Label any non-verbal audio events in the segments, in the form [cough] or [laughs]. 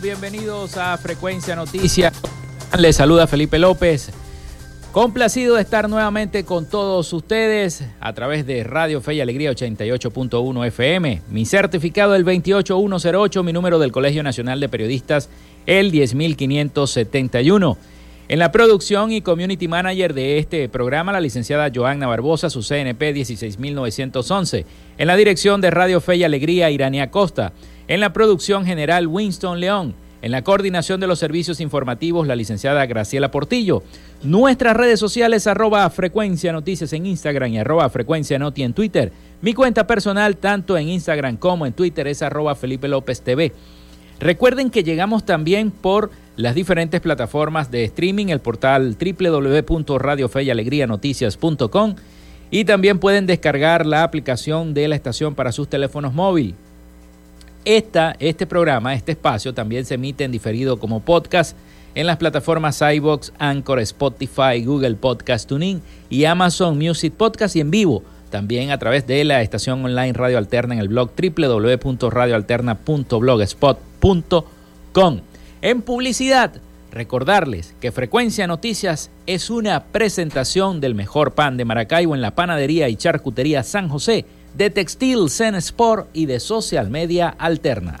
Bienvenidos a Frecuencia Noticias. Les saluda Felipe López. Complacido de estar nuevamente con todos ustedes a través de Radio Fe y Alegría 88.1 FM. Mi certificado el 28108, mi número del Colegio Nacional de Periodistas el 10571. En la producción y community manager de este programa, la licenciada Joanna Barbosa, su CNP 16911. En la dirección de Radio Fe y Alegría, Irania Costa. En la producción general, Winston León. En la coordinación de los servicios informativos, la licenciada Graciela Portillo. Nuestras redes sociales, arroba frecuencia noticias en Instagram y arroba frecuencia noti en Twitter. Mi cuenta personal, tanto en Instagram como en Twitter, es arroba Felipe López TV. Recuerden que llegamos también por las diferentes plataformas de streaming, el portal www.radiofeyalegrianoticias.com y también pueden descargar la aplicación de la estación para sus teléfonos móviles este programa, este espacio, también se emite en diferido como podcast en las plataformas iBox, Anchor, Spotify, Google Podcast Tuning y Amazon Music Podcast y en vivo también a través de la estación online Radio Alterna en el blog www.radioalterna.blogspot.com. En publicidad, recordarles que Frecuencia Noticias es una presentación del mejor pan de Maracaibo en la panadería y charcutería San José de Textil Zen Sport y de Social Media Alterna.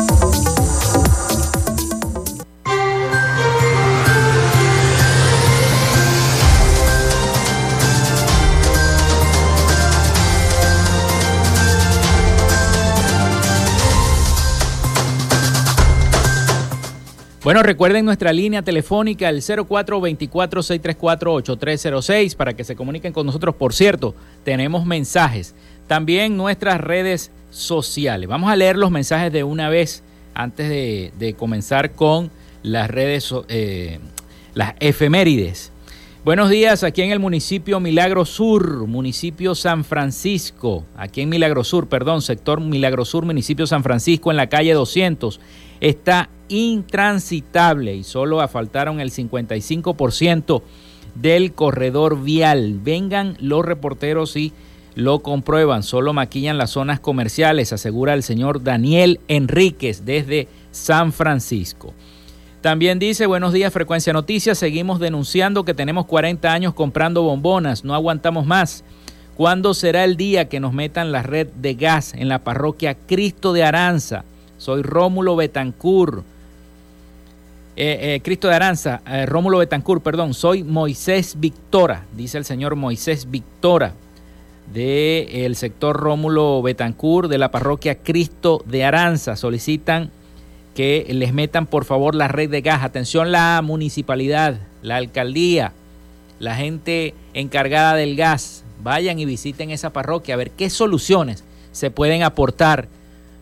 Bueno, recuerden nuestra línea telefónica, el 0424-634-8306, para que se comuniquen con nosotros. Por cierto, tenemos mensajes. También nuestras redes sociales. Vamos a leer los mensajes de una vez antes de, comenzar con las redes, eh, las efemérides. Buenos días, aquí en el municipio Milagro Sur, municipio San Francisco, aquí en Milagro Sur, perdón, sector Milagro Sur, municipio San Francisco, en la calle 200, está intransitable y solo asfaltaron el 55% del corredor vial. Vengan los reporteros y lo comprueban, solo maquillan las zonas comerciales, asegura el señor Daniel Enríquez desde San Francisco. También dice, buenos días, Frecuencia Noticias, seguimos denunciando que tenemos 40 años comprando bombonas, no aguantamos más. ¿Cuándo será el día que nos metan la red de gas en la parroquia Cristo de Aranza? Soy Rómulo Betancur. Eh, eh, Cristo de Aranza, eh, Rómulo Betancur, perdón, soy Moisés Victora, dice el señor Moisés Victora del sector Rómulo Betancur de la parroquia Cristo de Aranza. Solicitan que les metan por favor la red de gas. Atención la municipalidad, la alcaldía, la gente encargada del gas. Vayan y visiten esa parroquia a ver qué soluciones se pueden aportar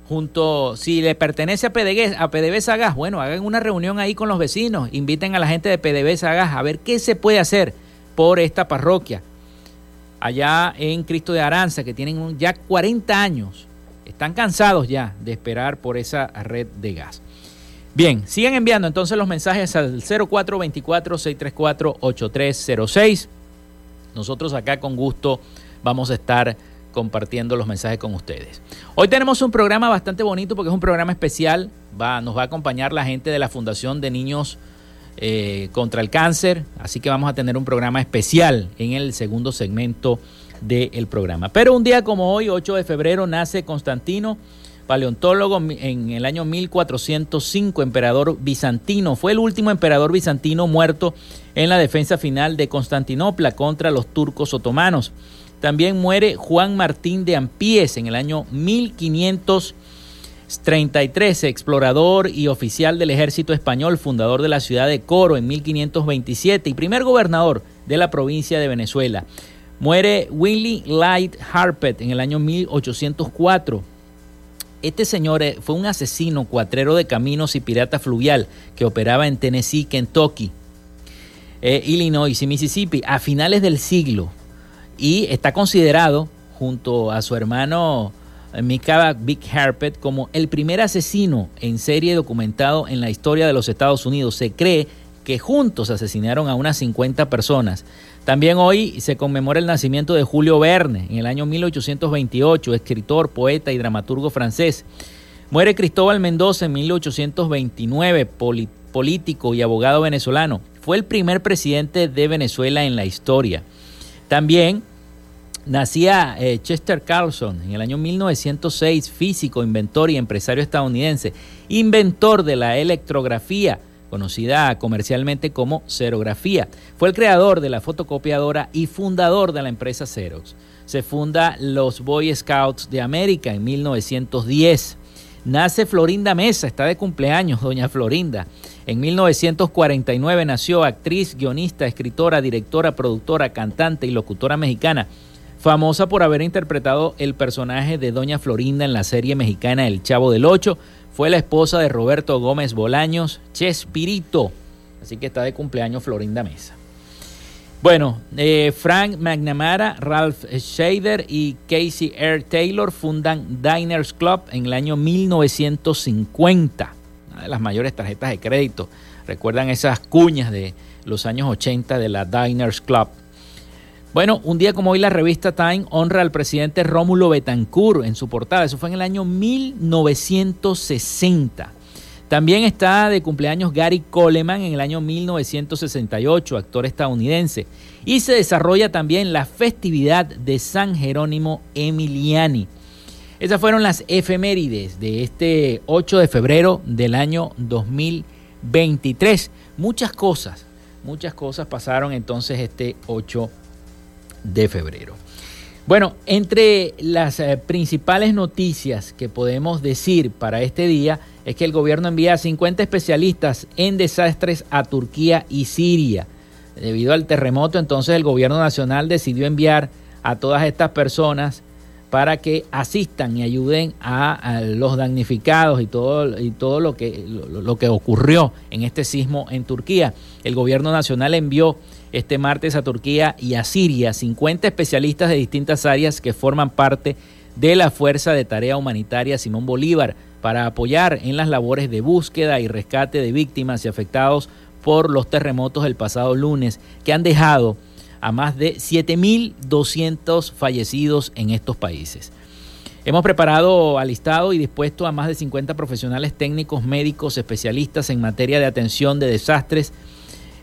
junto, si le pertenece a PDVSA, a Gas, bueno, hagan una reunión ahí con los vecinos, inviten a la gente de PDVSA Gas a ver qué se puede hacer por esta parroquia allá en Cristo de Aranza, que tienen ya 40 años, están cansados ya de esperar por esa red de gas. Bien, siguen enviando entonces los mensajes al 0424-634-8306. Nosotros acá con gusto vamos a estar compartiendo los mensajes con ustedes. Hoy tenemos un programa bastante bonito porque es un programa especial. Va, nos va a acompañar la gente de la Fundación de Niños eh, contra el cáncer, así que vamos a tener un programa especial en el segundo segmento del programa. Pero un día como hoy, 8 de febrero, nace Constantino, paleontólogo en el año 1405, emperador bizantino. Fue el último emperador bizantino muerto en la defensa final de Constantinopla contra los turcos otomanos. También muere Juan Martín de Ampíes en el año 1500 33, explorador y oficial del ejército español, fundador de la ciudad de Coro en 1527 y primer gobernador de la provincia de Venezuela. Muere Willie Light Harpet en el año 1804. Este señor eh, fue un asesino, cuatrero de caminos y pirata fluvial que operaba en Tennessee, Kentucky, eh, Illinois y Mississippi a finales del siglo y está considerado junto a su hermano Mika Big Harpet como el primer asesino en serie documentado en la historia de los Estados Unidos. Se cree que juntos asesinaron a unas 50 personas. También hoy se conmemora el nacimiento de Julio Verne en el año 1828, escritor, poeta y dramaturgo francés. Muere Cristóbal Mendoza en 1829, político y abogado venezolano. Fue el primer presidente de Venezuela en la historia. También Nacía eh, Chester Carlson en el año 1906, físico, inventor y empresario estadounidense, inventor de la electrografía, conocida comercialmente como serografía. Fue el creador de la fotocopiadora y fundador de la empresa Xerox. Se funda los Boy Scouts de América en 1910. Nace Florinda Mesa, está de cumpleaños, doña Florinda. En 1949 nació actriz, guionista, escritora, directora, productora, cantante y locutora mexicana famosa por haber interpretado el personaje de Doña Florinda en la serie mexicana El Chavo del Ocho. Fue la esposa de Roberto Gómez Bolaños, Chespirito. Así que está de cumpleaños Florinda Mesa. Bueno, eh, Frank McNamara, Ralph Shader y Casey R. Taylor fundan Diners Club en el año 1950. Una de las mayores tarjetas de crédito. Recuerdan esas cuñas de los años 80 de la Diners Club. Bueno, un día como hoy la revista Time honra al presidente Rómulo Betancourt en su portada. Eso fue en el año 1960. También está de cumpleaños Gary Coleman en el año 1968, actor estadounidense. Y se desarrolla también la festividad de San Jerónimo Emiliani. Esas fueron las efemérides de este 8 de febrero del año 2023. Muchas cosas, muchas cosas pasaron entonces este 8 de de febrero. Bueno, entre las eh, principales noticias que podemos decir para este día es que el gobierno envía a 50 especialistas en desastres a Turquía y Siria. Debido al terremoto, entonces el gobierno nacional decidió enviar a todas estas personas para que asistan y ayuden a, los damnificados y todo, y todo lo, que, lo, que ocurrió en este sismo en Turquía. El gobierno nacional envió este martes a Turquía y a Siria 50 especialistas de distintas áreas que forman parte de la Fuerza de Tarea Humanitaria Simón Bolívar para apoyar en las labores de búsqueda y rescate de víctimas y afectados por los terremotos del pasado lunes que han dejado a más de 7.200 fallecidos en estos países. Hemos preparado, alistado y dispuesto a más de 50 profesionales técnicos, médicos, especialistas en materia de atención de desastres,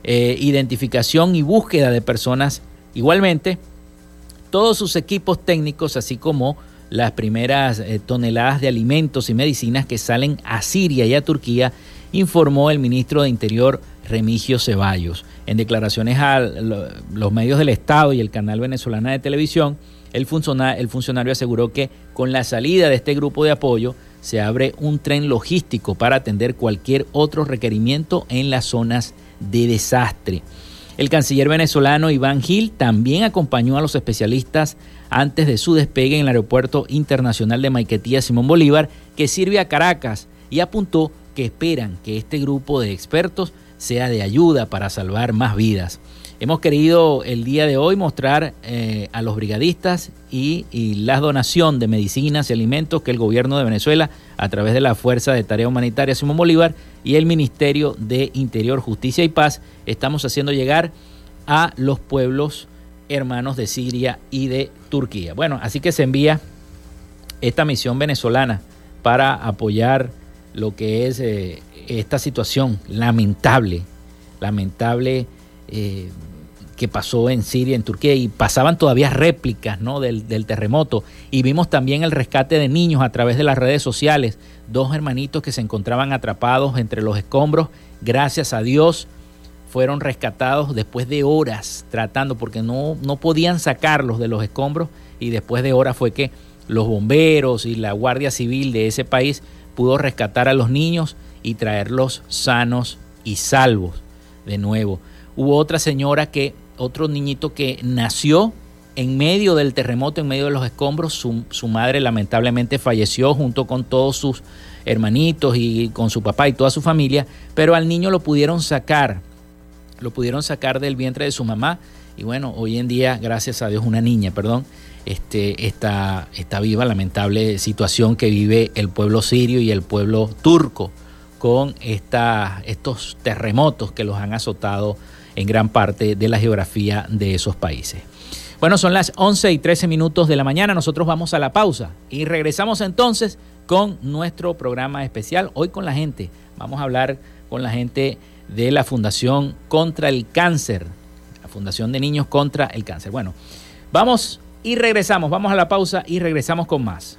eh, identificación y búsqueda de personas. Igualmente, todos sus equipos técnicos, así como las primeras eh, toneladas de alimentos y medicinas que salen a Siria y a Turquía, informó el ministro de Interior Remigio Ceballos. En declaraciones a los medios del Estado y el canal venezolana de televisión, el el funcionario aseguró que con la salida de este grupo de apoyo se abre un tren logístico para atender cualquier otro requerimiento en las zonas de desastre. El canciller venezolano Iván Gil también acompañó a los especialistas antes de su despegue en el Aeropuerto Internacional de Maiquetía Simón Bolívar, que sirve a Caracas, y apuntó que esperan que este grupo de expertos sea de ayuda para salvar más vidas. Hemos querido el día de hoy mostrar eh, a los brigadistas y, la donación de medicinas y alimentos que el gobierno de Venezuela, a través de la Fuerza de Tarea Humanitaria Simón Bolívar y el Ministerio de Interior, Justicia y Paz, estamos haciendo llegar a los pueblos hermanos de Siria y de Turquía. Bueno, así que se envía esta misión venezolana para apoyar lo que es eh, esta situación lamentable, lamentable eh, que pasó en Siria, en Turquía, y pasaban todavía réplicas ¿no? del, del, terremoto. Y vimos también el rescate de niños a través de las redes sociales, dos hermanitos que se encontraban atrapados entre los escombros. Gracias a Dios fueron rescatados después de horas tratando, porque no, no podían sacarlos de los escombros, y después de horas fue que los bomberos y la Guardia Civil de ese país pudo rescatar a los niños y traerlos sanos y salvos de nuevo. Hubo otra señora que, otro niñito que nació en medio del terremoto, en medio de los escombros, su, madre lamentablemente falleció junto con todos sus hermanitos y con su papá y toda su familia, pero al niño lo pudieron sacar, lo pudieron sacar del vientre de su mamá y bueno, hoy en día, gracias a Dios, una niña, perdón, este, está, está viva, lamentable situación que vive el pueblo sirio y el pueblo turco con esta, estos terremotos que los han azotado en gran parte de la geografía de esos países. Bueno, son las 11 y 13 minutos de la mañana, nosotros vamos a la pausa y regresamos entonces con nuestro programa especial, hoy con la gente, vamos a hablar con la gente de la Fundación contra el Cáncer, la Fundación de Niños contra el Cáncer. Bueno, vamos y regresamos, vamos a la pausa y regresamos con más.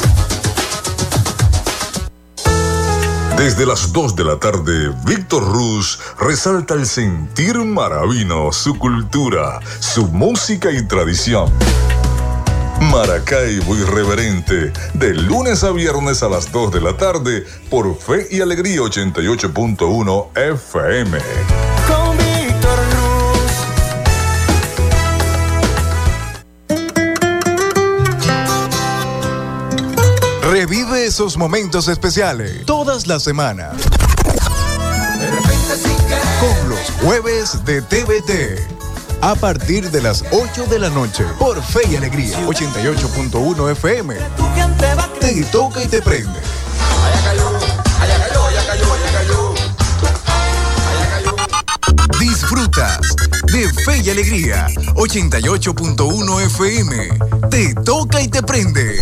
Desde las 2 de la tarde, Víctor Ruz resalta el sentir maravino, su cultura, su música y tradición. Maracaibo Irreverente, de lunes a viernes a las 2 de la tarde, por Fe y Alegría 88.1 FM. Revive Vive esos momentos especiales todas las semanas. Con los jueves de TVT a partir de las 8 de la noche por Fe y Alegría 88.1 FM. Te toca y te prende. Disfrutas de Fe y Alegría 88.1 FM. Te toca y te prende.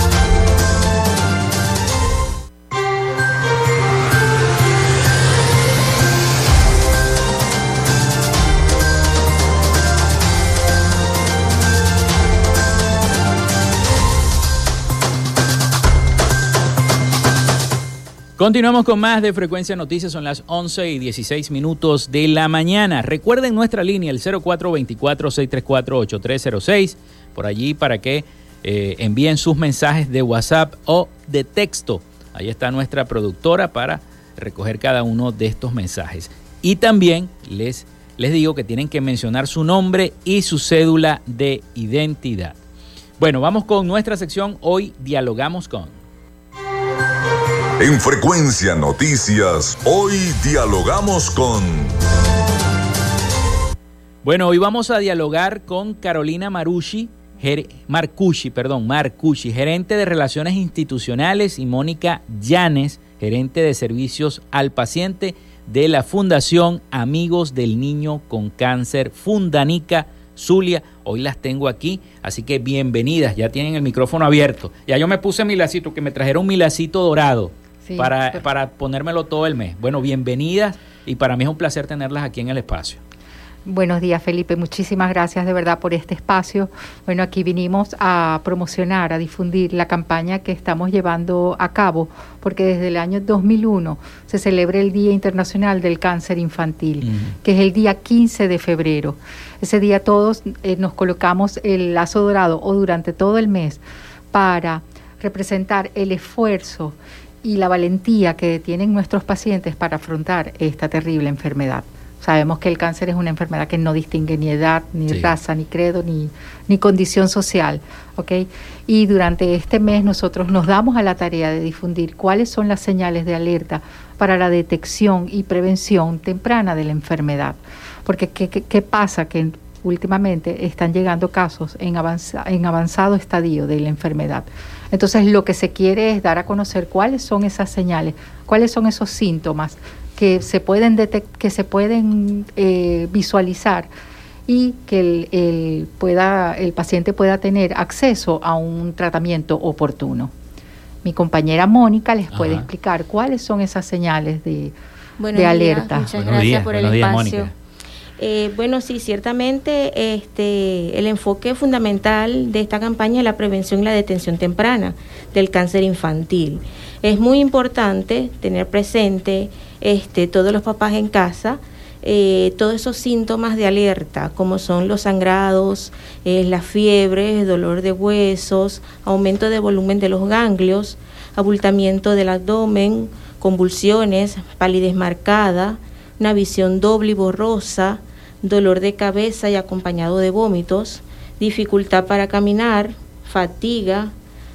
Continuamos con más de Frecuencia Noticias, son las 11 y 16 minutos de la mañana. Recuerden nuestra línea, el 0424-634-8306, por allí para que eh, envíen sus mensajes de WhatsApp o de texto. Ahí está nuestra productora para recoger cada uno de estos mensajes. Y también les, les digo que tienen que mencionar su nombre y su cédula de identidad. Bueno, vamos con nuestra sección. Hoy dialogamos con... En Frecuencia Noticias, hoy dialogamos con... Bueno, hoy vamos a dialogar con Carolina Marucci, Marcucci, perdón, Marcucci, gerente de Relaciones Institucionales, y Mónica Llanes, gerente de Servicios al Paciente de la Fundación Amigos del Niño con Cáncer Fundanica Zulia. Hoy las tengo aquí, así que bienvenidas, ya tienen el micrófono abierto. Ya yo me puse mi lacito, que me trajeron mi lacito dorado para, para ponérmelo todo el mes. Bueno, bienvenidas y para mí es un placer tenerlas aquí en el espacio. Buenos días, Felipe. Muchísimas gracias de verdad por este espacio. Bueno, aquí vinimos a promocionar, a difundir la campaña que estamos llevando a cabo, porque desde el año 2001 se celebra el Día Internacional del Cáncer Infantil, que es el día 15 de febrero. Ese día todos eh, nos colocamos el lazo dorado o durante todo el mes para representar el esfuerzo y la valentía que tienen nuestros pacientes para afrontar esta terrible enfermedad. Sabemos que el cáncer es una enfermedad que no distingue ni edad, ni raza, ni credo, ni, ni condición social. ¿okay? Y durante este mes nosotros nos damos a la tarea de difundir cuáles son las señales de alerta para la detección y prevención temprana de la enfermedad. Porque ¿qué, qué, pasa? Que últimamente están llegando casos en, en avanzado estadio de la enfermedad. Entonces lo que se quiere es dar a conocer cuáles son esas señales, cuáles son esos síntomas que se pueden, que se pueden eh, visualizar y que el, pueda, el paciente pueda tener acceso a un tratamiento oportuno. Mi compañera Mónica les puede explicar cuáles son esas señales de, alerta. Muchas gracias por el espacio. Eh, bueno, sí, ciertamente este, el enfoque fundamental de esta campaña es la prevención y la detención temprana del cáncer infantil. Es muy importante tener presente este, todos los papás en casa, eh, todos esos síntomas de alerta, como son los sangrados, eh, la fiebre, dolor de huesos, aumento de volumen de los ganglios, abultamiento del abdomen, convulsiones, palidez marcada, una visión doble y borrosa, dolor de cabeza y acompañado de vómitos, dificultad para caminar, fatiga,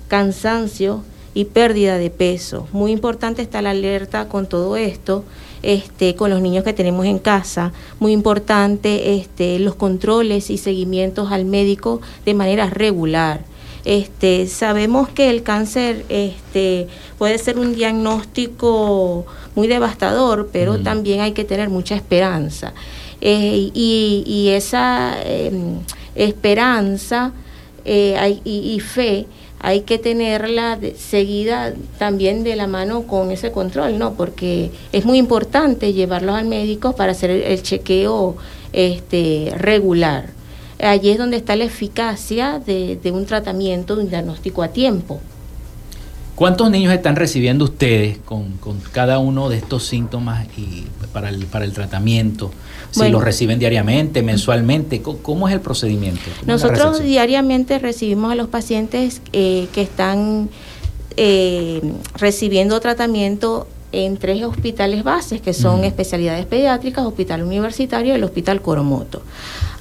cansancio y pérdida de peso. Muy importante está la alerta con todo esto, este, con los niños que tenemos en casa. Muy importante este, los controles y seguimientos al médico de manera regular. Este, sabemos que el cáncer este, puede ser un diagnóstico muy devastador, pero también hay que tener mucha esperanza. Eh, y, esa em, esperanza eh, y, fe hay que tenerla seguida también de la mano con ese control, ¿no? Porque es muy importante llevarlos al médico para hacer el, chequeo este, regular. Allí es donde está la eficacia de, un tratamiento, de un diagnóstico a tiempo. ¿Cuántos niños están recibiendo ustedes con, cada uno de estos síntomas y para el, para el tratamiento? Si los reciben diariamente, mensualmente, ¿cómo, es el procedimiento? Nosotros diariamente recibimos a los pacientes eh, que están eh, recibiendo tratamiento en tres hospitales bases, que son especialidades pediátricas, Hospital Universitario y el Hospital Coromoto.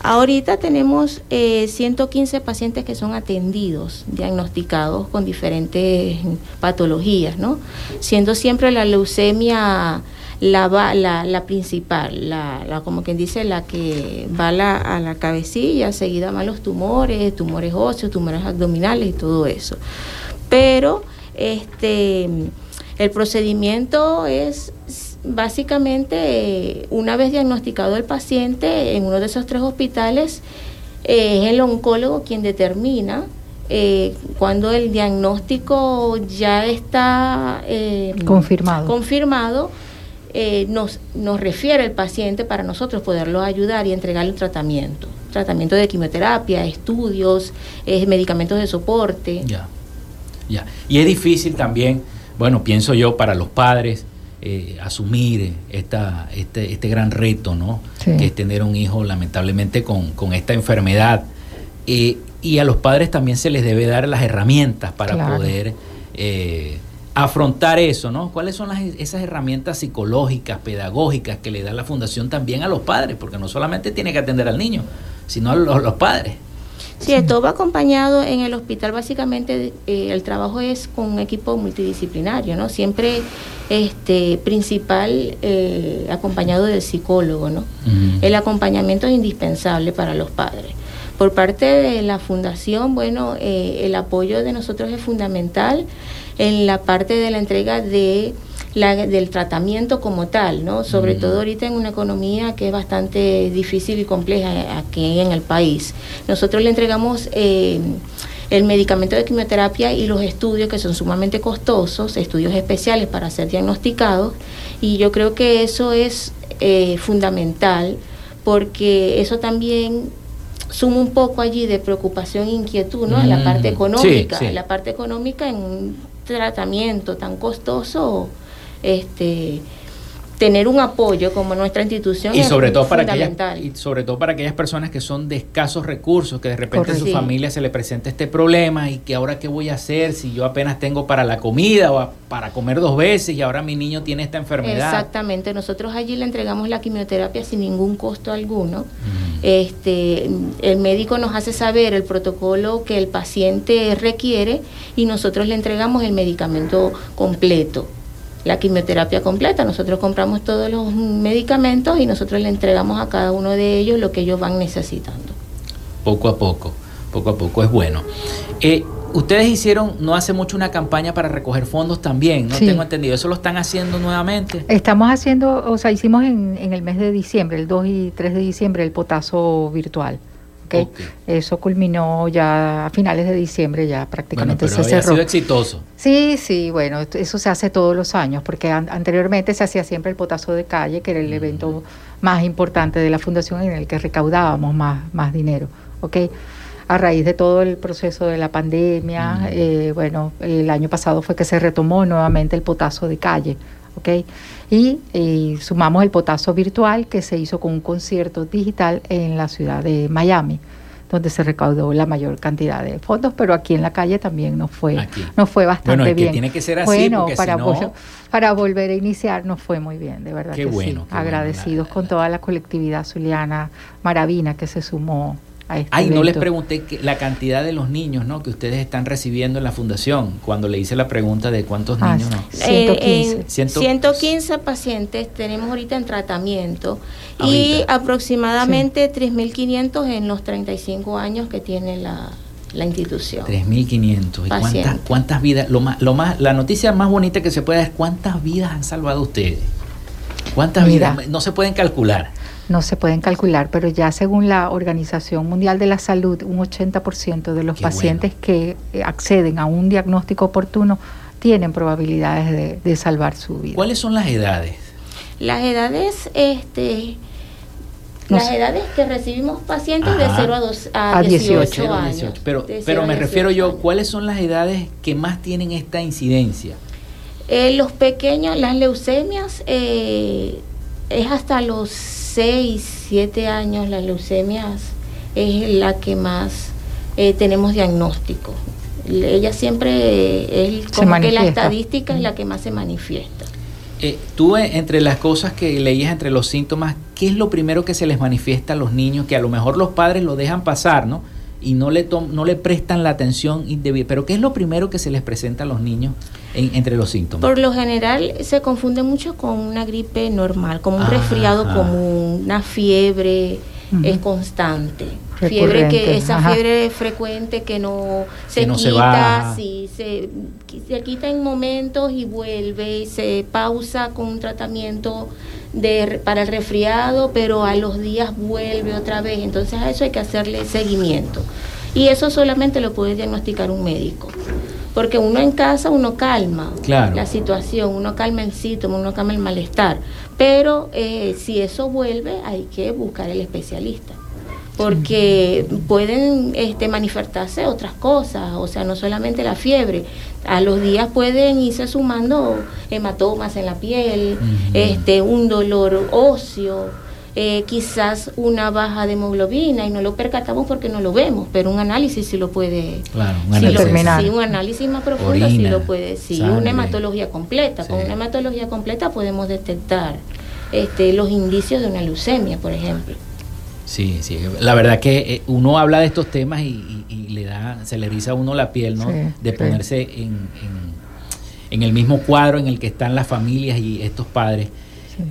Ahorita tenemos 115 eh, pacientes que son atendidos, diagnosticados con diferentes patologías, ¿no? Siendo siempre la leucemia la, la, la principal, la, como quien dice, la que va a la cabecilla, seguida van los tumores, tumores óseos, tumores abdominales y todo eso. Pero este el procedimiento es básicamente, una vez diagnosticado el paciente en uno de esos tres hospitales, eh, es el oncólogo quien determina eh, cuando el diagnóstico ya está eh, confirmado. confirmado nos, nos refiere el paciente para nosotros poderlo ayudar y entregarle un tratamiento. Tratamiento de quimioterapia, estudios, medicamentos de soporte. Ya, ya. Y es difícil también, bueno, pienso yo, para los padres, eh, asumir esta, este, este, gran reto, ¿no? Que es tener un hijo lamentablemente con, esta enfermedad. Eh, y a los padres también se les debe dar las herramientas para poder eh, afrontar eso, ¿no? ¿Cuáles son las, esas herramientas psicológicas, pedagógicas que le da la fundación también a los padres? Porque no solamente tiene que atender al niño, sino a los padres. Sí, esto va acompañado en el hospital, básicamente eh, el trabajo es con un equipo multidisciplinario, ¿no? Siempre este principal eh, acompañado del psicólogo, ¿no? El acompañamiento es indispensable para los padres. Por parte de la fundación, bueno, eh, el apoyo de nosotros es fundamental en la parte de la entrega de del tratamiento como tal, ¿no? Sobre todo ahorita en una economía que es bastante difícil y compleja aquí en el país. Nosotros le entregamos eh, el medicamento de quimioterapia y los estudios que son sumamente costosos, estudios especiales para ser diagnosticados, y yo creo que eso es eh, fundamental porque eso también suma un poco allí de preocupación e inquietud, ¿no? En la parte económica, en la parte económica en un tratamiento tan costoso este tener un apoyo como nuestra institución y sobre todo para aquellas, y sobre todo para aquellas personas que son de escasos recursos que de repente en su familia se le presenta este problema y que ahora qué voy a hacer si yo apenas tengo para la comida o para comer dos veces y ahora mi niño tiene esta enfermedad exactamente. Nosotros allí le entregamos la quimioterapia sin ningún costo alguno. Este el médico nos hace saber el protocolo que el paciente requiere y nosotros le entregamos el medicamento completo la quimioterapia completa. Nosotros compramos todos los medicamentos y nosotros le entregamos a cada uno de ellos lo que ellos van necesitando. Poco a poco, poco a poco es bueno. Eh, ustedes hicieron no hace mucho una campaña para recoger fondos también, no tengo entendido. ¿Eso lo están haciendo nuevamente? Estamos haciendo, o sea, hicimos en, en el mes de diciembre, el 2 y 3 de diciembre, el potazo virtual. Eso culminó ya a finales de diciembre, ya prácticamente se cerró. Ha sido exitoso. Sí, sí, bueno, eso se hace todos los años, porque anteriormente se hacía siempre el potazo de calle, que era el evento más importante de la fundación en el que recaudábamos más, más dinero, ¿ok? A raíz de todo el proceso de la pandemia, eh, bueno, el año pasado fue que se retomó nuevamente el potazo de calle, ¿ok? Y, sumamos el potazo virtual que se hizo con un concierto digital en la ciudad de Miami donde se recaudó la mayor cantidad de fondos, pero aquí en la calle también nos fue, nos fue bastante bueno, bien. tiene que ser así, bueno, para, para volver a iniciar nos fue muy bien, de verdad. que sí. Agradecidos con toda la colectividad zuliana maravina que se sumó este Ay, no les pregunté la cantidad de los niños ¿no? que ustedes están recibiendo en la fundación cuando le hice la pregunta de cuántos ah, niños. 115. 115 pacientes tenemos ahorita en tratamiento y aproximadamente 3.500 en los 35 años que tiene la, institución. 3.500. ¿Y cuántas, cuántas vidas? Lo más, lo más, la noticia más bonita que se puede es cuántas vidas han salvado ustedes. ¿Cuántas vidas? No se pueden calcular no se pueden calcular, pero ya según la Organización Mundial de la Salud, un 80% de los pacientes que eh, acceden a un diagnóstico oportuno tienen probabilidades de, salvar su vida. ¿Cuáles son las edades? Las edades, este, Las edades que recibimos pacientes de 0 a, 2, a, 18, años. Pero, pero me refiero yo, ¿cuáles son las edades que más tienen esta incidencia? Eh, los pequeños, las leucemias, eh, es hasta los 6, 7 años, las leucemias es la que más eh, tenemos diagnóstico. Ella siempre es como que la estadística es la que más se manifiesta. Eh, tú, eh, entre las cosas que leías, entre los síntomas, ¿qué es lo primero que se les manifiesta a los niños? Que a lo mejor los padres lo dejan pasar, ¿no? Y no le, no le prestan la atención indebida. Pero ¿qué es lo primero que se les presenta a los niños entre los síntomas? Por lo general se confunde mucho con una gripe normal, como un ah, resfriado común, una fiebre es constante. Fiebre que esa fiebre frecuente que no se quita, se, se, quita en momentos y vuelve y se pausa con un tratamiento de, para el resfriado, pero a los días vuelve otra vez. Entonces a eso hay que hacerle seguimiento. Y eso solamente lo puede diagnosticar un médico. Porque uno en casa, uno calma la situación, uno calma el síntoma, uno calma el malestar. Pero eh, si eso vuelve, hay que buscar el especialista. Porque pueden este, manifestarse otras cosas, o sea, no solamente la fiebre. A los días pueden irse sumando hematomas en la piel, este, un dolor óseo, eh, quizás una baja de hemoglobina y no lo percatamos porque no lo vemos, pero un análisis sí lo puede claro, un análisis, un análisis más profundo sí lo puede, sí, una hematología completa, con una hematología completa podemos detectar este, los indicios de una leucemia, por ejemplo. Sí, sí, la verdad que eh, uno habla de estos temas y, le da, se le eriza a uno la piel, ¿no? de ponerse en, en, el mismo cuadro en el que están las familias y estos padres.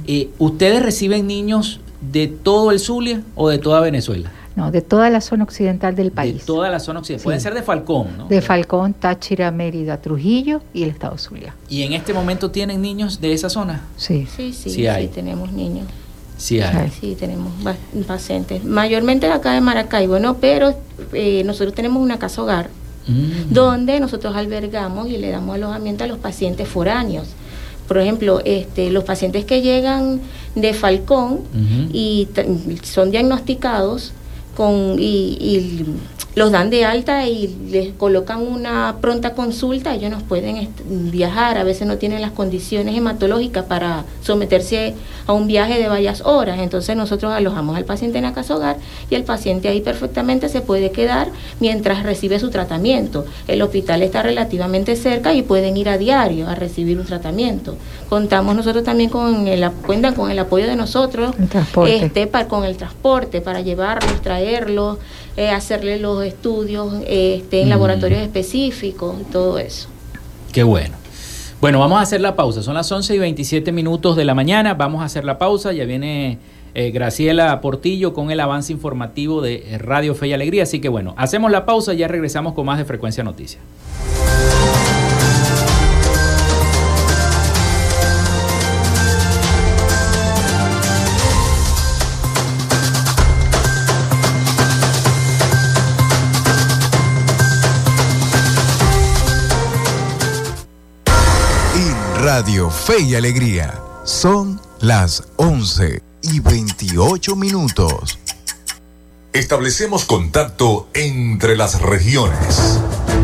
Eh, ¿Ustedes reciben niños de todo el Zulia o de toda Venezuela? No, de toda la zona occidental del país. De toda la zona occidental. Pueden ser de Falcón, ¿no? De Falcón, Táchira, Mérida, Trujillo y el estado Zulia. ¿Y en este momento tienen niños de esa zona? Sí. Sí, sí, sí, tenemos niños. Sí hay. Sí, tenemos pacientes. Mayormente acá de Maracaibo, ¿no? Pero eh, nosotros tenemos una casa hogar mm. donde nosotros albergamos y le damos alojamiento a los pacientes foráneos por ejemplo, este, los pacientes que llegan de Falcón y son diagnosticados con, y, los dan de alta y les colocan una pronta consulta, ellos nos pueden viajar, a veces no tienen las condiciones hematológicas para someterse a un viaje de varias horas, entonces nosotros alojamos al paciente en la casa hogar y el paciente ahí perfectamente se puede quedar mientras recibe su tratamiento. El hospital está relativamente cerca y pueden ir a diario a recibir un tratamiento. Contamos nosotros también con el, cuentan con el apoyo de nosotros, este, para, con el transporte para llevarlos, traerlos, eh, hacerle los estudios este, en mm. laboratorios específicos, todo eso. Qué bueno. Bueno, vamos a hacer la pausa. Son las 11 y 27 minutos de la mañana. Vamos a hacer la pausa. Ya viene eh, Graciela Portillo con el avance informativo de Radio Fe y Alegría. Así que bueno, hacemos la pausa y ya regresamos con más de Frecuencia Noticias. Radio Fe y Alegría. Son las 11 y 28 minutos. Establecemos contacto entre las regiones.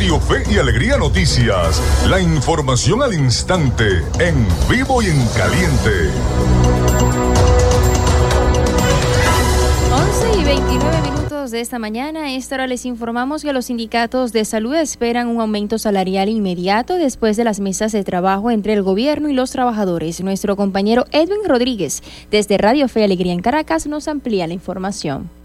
Radio Fe y Alegría Noticias, la información al instante, en vivo y en caliente. 11 y 29 minutos de esta mañana, a esta hora les informamos que los sindicatos de salud esperan un aumento salarial inmediato después de las mesas de trabajo entre el gobierno y los trabajadores. Nuestro compañero Edwin Rodríguez, desde Radio Fe y Alegría en Caracas, nos amplía la información.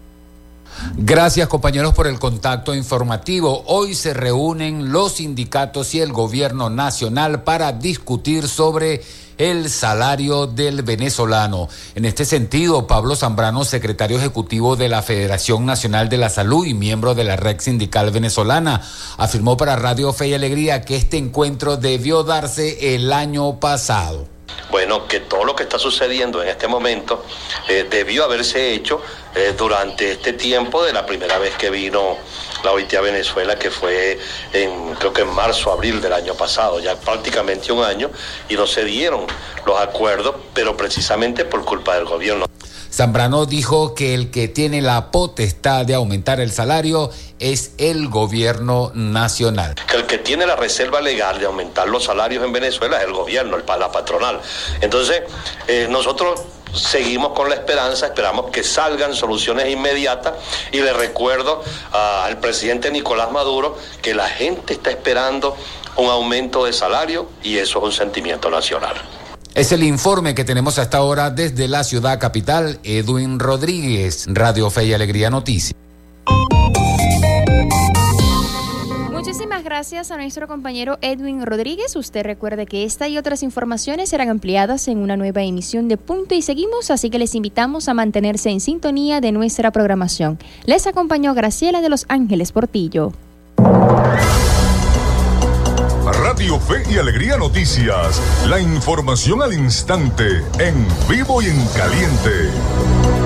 Gracias compañeros por el contacto informativo. Hoy se reúnen los sindicatos y el gobierno nacional para discutir sobre el salario del venezolano. En este sentido, Pablo Zambrano, secretario ejecutivo de la Federación Nacional de la Salud y miembro de la Red Sindical Venezolana, afirmó para Radio Fe y Alegría que este encuentro debió darse el año pasado. Bueno, que todo lo que está sucediendo en este momento eh, debió haberse hecho eh, durante este tiempo de la primera vez que vino la OIT a Venezuela, que fue en, creo que en marzo, abril del año pasado, ya prácticamente un año, y no se dieron los acuerdos, pero precisamente por culpa del gobierno. Zambrano dijo que el que tiene la potestad de aumentar el salario es el gobierno nacional. Que el que tiene la reserva legal de aumentar los salarios en Venezuela es el gobierno, el, la patronal. Entonces, eh, nosotros seguimos con la esperanza, esperamos que salgan soluciones inmediatas y le recuerdo al presidente Nicolás Maduro que la gente está esperando un aumento de salario y eso es un sentimiento nacional. Es el informe que tenemos hasta ahora desde la ciudad capital, Edwin Rodríguez, Radio Fe y Alegría Noticias. Gracias a nuestro compañero Edwin Rodríguez. Usted recuerde que esta y otras informaciones serán ampliadas en una nueva emisión de Punto y Seguimos, así que les invitamos a mantenerse en sintonía de nuestra programación. Les acompañó Graciela de Los Ángeles Portillo. Radio Fe y Alegría Noticias. La información al instante, en vivo y en caliente.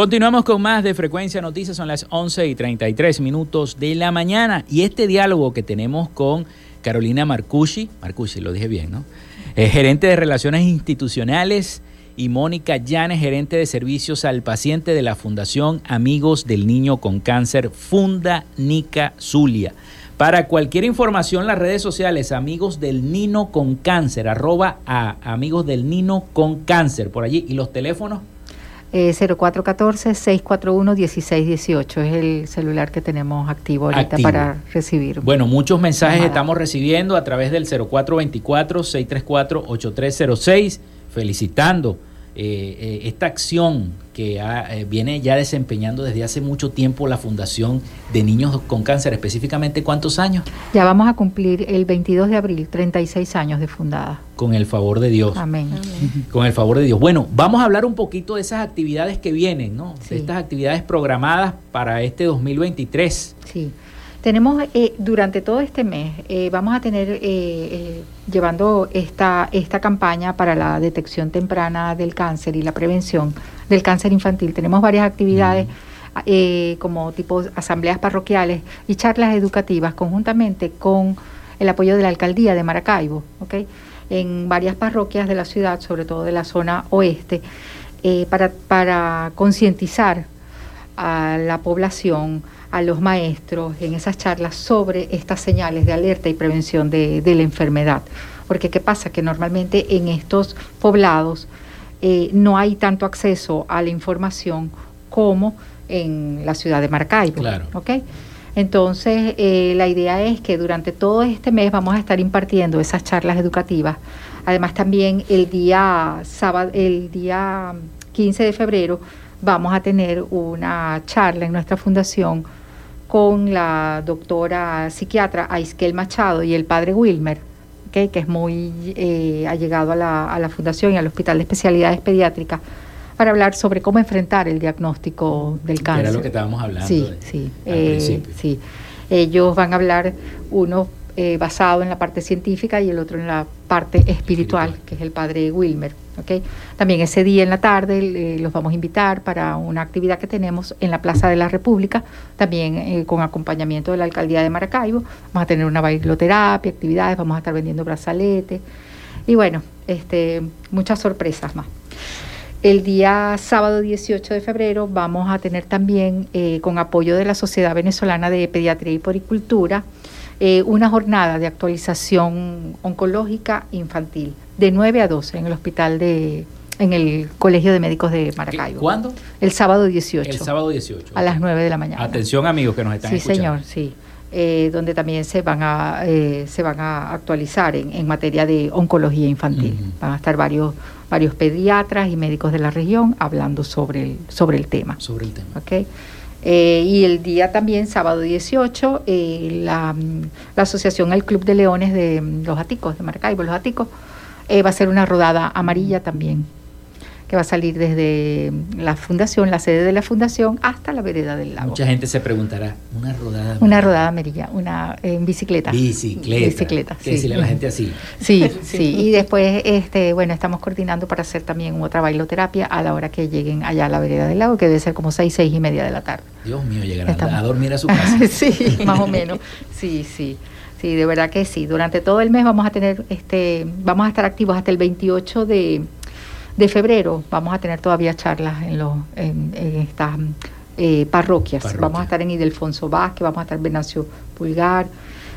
Continuamos con más de Frecuencia Noticias, son las 11 y 33 minutos de la mañana y este diálogo que tenemos con Carolina Marcucci, Marcucci lo dije bien, ¿no? gerente de Relaciones Institucionales y Mónica Llanes, gerente de Servicios al Paciente de la Fundación Amigos del Niño con Cáncer, Funda Nica Zulia. Para cualquier información, las redes sociales, Amigos del Nino con Cáncer, arroba a Amigos del Nino con Cáncer, por allí, y los teléfonos eh, 0414-641-1618 es el celular que tenemos activo ahorita para recibir. Bueno, muchos mensajes estamos recibiendo a través del 0424-634-8306, felicitando eh, esta acción que eh, viene ya desempeñando desde hace mucho tiempo la Fundación de Niños con Cáncer, específicamente cuántos años? Ya vamos a cumplir el 22 de abril, 36 años de fundada. Con el favor de Dios. Amén. Con el favor de Dios. Bueno, vamos a hablar un poquito de esas actividades que vienen, ¿no? De estas actividades programadas para este 2023. Sí. Tenemos eh, durante todo este mes, eh, vamos a tener eh, llevando esta, esta campaña para la detección temprana del cáncer y la prevención del cáncer infantil. Tenemos varias actividades como tipo asambleas parroquiales y charlas educativas conjuntamente con el apoyo de la alcaldía de Maracaibo, ¿okay? en varias parroquias de la ciudad, sobre todo de la zona oeste, para, para concientizar a la población a los maestros en esas charlas sobre estas señales de alerta y prevención de, la enfermedad. Porque ¿qué pasa? Que normalmente en estos poblados eh, no hay tanto acceso a la información como en la ciudad de Maracaibo. Claro. Entonces, eh, la idea es que durante todo este mes vamos a estar impartiendo esas charlas educativas. Además, también el día sábado, el día 15 de febrero, vamos a tener una charla en nuestra fundación con la doctora psiquiatra Aiskel Machado y el padre Wilmer, que es muy eh, allegado a la, a la fundación y al Hospital de Especialidades Pediátricas, para hablar sobre cómo enfrentar el diagnóstico del cáncer. Era lo que estábamos hablando. Sí, sí, eh, sí. Ellos van a hablar, uno eh, basado en la parte científica y el otro en la parte espiritual, que es el padre Wilmer. También ese día en la tarde eh, los vamos a invitar para una actividad que tenemos en la Plaza de la República, también eh, con acompañamiento de la Alcaldía de Maracaibo. Vamos a tener una bailoterapia, actividades, vamos a estar vendiendo brazaletes y bueno, este, muchas sorpresas más. El día sábado 18 de febrero vamos a tener también, con apoyo de la Sociedad Venezolana de Pediatría y Poricultura, eh, una jornada de actualización oncológica infantil de 9 a 12 en el hospital de en el Colegio de Médicos de Maracaibo. ¿Cuándo? El sábado 18. El sábado 18. A las 9 de la mañana. Atención amigos que nos están escuchando. Sí, señor, sí. Eh, donde también se van a eh, se van a actualizar en, materia de oncología infantil. Van a estar varios varios pediatras y médicos de la región hablando sobre el sobre el tema. Sobre el tema. Okay. Eh, y el día también, sábado 18, eh, la, la, Asociación El Club de Leones de Los Aticos, de Maracaibo, Los Aticos, eh, va a ser una rodada amarilla también que va a salir desde la fundación, la sede de la fundación, hasta la vereda del lago. Mucha gente se preguntará, ¿una rodada? Una rodada amarilla, una en bicicleta. Bicicleta. Bicicleta. ¿Qué decirle a la gente así? [laughs] Sí, sí. Y después, este, bueno, estamos coordinando para hacer también otra bailoterapia a la hora que lleguen allá a la vereda del lago, que debe ser como seis, seis y media de la tarde. Dios mío, llegarán a dormir a su casa. [laughs] sí, más o menos. Sí, sí. Sí, de verdad que sí. Durante todo el mes vamos a tener, este, vamos a estar activos hasta el 28 de de febrero vamos a tener todavía charlas en, los, en, estas eh, parroquias. Vamos a estar en Idelfonso Vázquez, vamos a estar en Venancio Pulgar,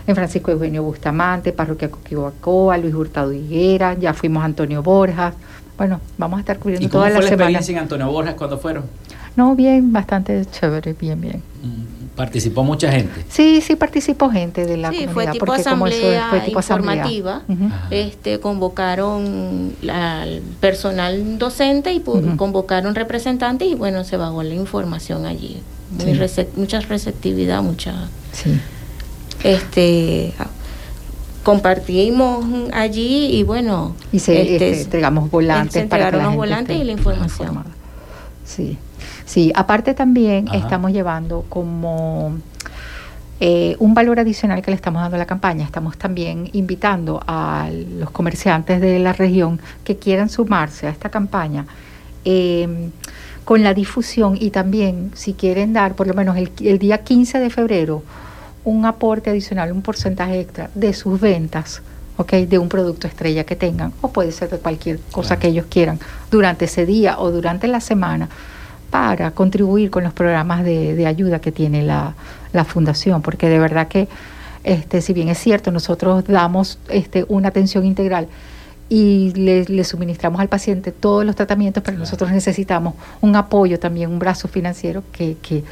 en Francisco Eugenio Bustamante, Parroquia Coquibacoa, Luis Hurtado Higuera, ya fuimos a Antonio Borjas. Bueno, vamos a estar cubriendo toda la, semana. ¿Cómo fue la experiencia en Antonio Borjas cuando fueron? No, bien, bastante chévere, bien, bien. Mm, ¿Participó mucha gente? Sí, sí participó gente de la sí, comunidad. Fue tipo porque asamblea fue tipo informativa. este, convocaron al personal docente y convocaron representantes y bueno, se bajó la información allí. mucha receptividad, mucha... Sí. Este, compartimos allí y bueno... Y se este, entregamos volantes. Se entregaron los volantes y la información. Sí. Sí, aparte también estamos llevando como eh, un valor adicional que le estamos dando a la campaña. Estamos también invitando a los comerciantes de la región que quieran sumarse a esta campaña. Em, con la difusión y también si quieren dar por lo menos el, el día 15 de febrero un aporte adicional, un porcentaje extra de sus ventas, Okay, de un producto estrella que tengan, o puede ser de cualquier cosa que ellos quieran durante ese día o durante la semana para contribuir con los programas de, ayuda que tiene la, fundación, porque de verdad que, este, si bien es cierto, nosotros damos este, una atención integral y le, suministramos al paciente todos los tratamientos, pero nosotros necesitamos un apoyo también, un brazo financiero que, que,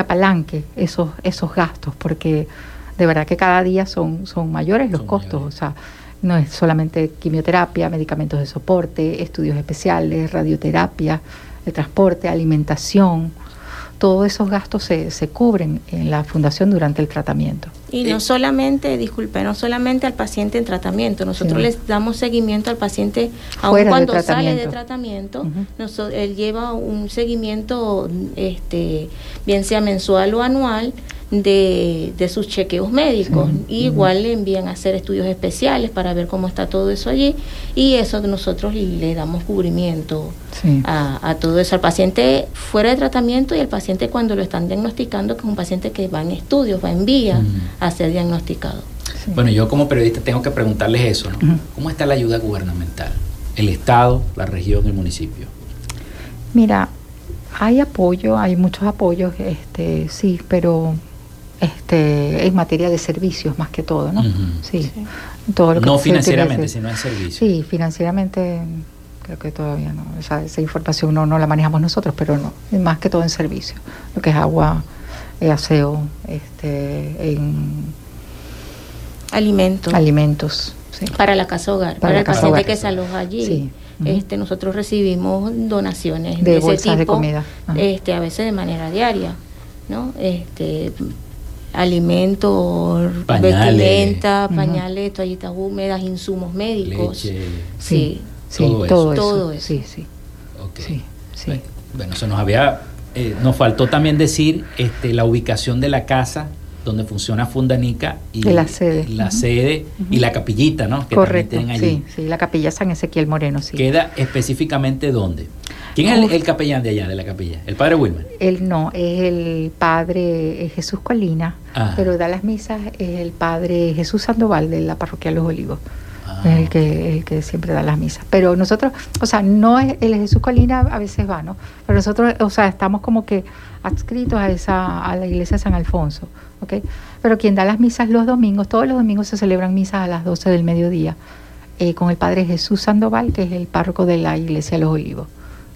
apalanque esos, esos gastos, porque de verdad que cada día son, son mayores los costos, o sea, No es solamente quimioterapia, medicamentos de soporte, estudios especiales, radioterapia, transporte, alimentación. Todos esos gastos se, se cubren en la fundación durante el tratamiento. Y no solamente, disculpe, no solamente al paciente en tratamiento, nosotros les damos seguimiento al paciente aun cuando sale de tratamiento, él lleva un seguimiento, este, bien sea mensual o anual, de, de sus chequeos médicos. igual le envían a hacer estudios especiales para ver cómo está todo eso allí y eso nosotros le damos cubrimiento a, todo eso al paciente fuera de tratamiento y al paciente cuando lo están diagnosticando, que es un paciente que va en estudios, va en vía a ser diagnosticado. Bueno, yo como periodista tengo que preguntarles eso, ¿no? ¿Cómo está la ayuda gubernamental? El Estado, la región, el municipio. Mira, hay apoyo, hay muchos apoyos, este, sí, pero este, en materia de servicios más que todo, ¿no? sí. Todo lo que no financieramente, sino en servicios. Sí, financieramente creo que todavía no. esa información no, no la manejamos nosotros, pero no, más que todo en servicios. Lo que es agua, eh, aseo, este, en alimentos. Alimentos. Para la casa hogar, para, el paciente que se aloja allí. Este, nosotros recibimos donaciones de, ese tipo, de comida. Este, a veces de manera diaria, ¿no? Este, alimentos, vestimenta, pañales, toallitas húmedas, insumos médicos. Sí, sí, todo, eso. Sí, sí. Bueno, eso nos había, eh, nos faltó también decir este, la ubicación de la casa donde funciona Fundanica y la sede, la sede y la capillita, ¿no? Que Correcto, allí. Sí, sí, la capilla San Ezequiel Moreno, sí. ¿Queda específicamente dónde? ¿Quién es el, capellán de allá, de la capilla? ¿El padre Wilmer? Él no, es el padre Jesús Colina, ah. pero da las misas es el padre Jesús Sandoval de la parroquia Los Olivos. Es el que, el que siempre da las misas. Pero nosotros, o sea, no es el Jesús Colina a veces va, ¿no? Pero nosotros, o sea, estamos como que adscritos a esa, a la iglesia de San Alfonso, ¿ok? Pero quien da las misas los domingos, todos los domingos se celebran misas a las 12 del mediodía, eh, con el padre Jesús Sandoval, que es el párroco de la iglesia de Los Olivos.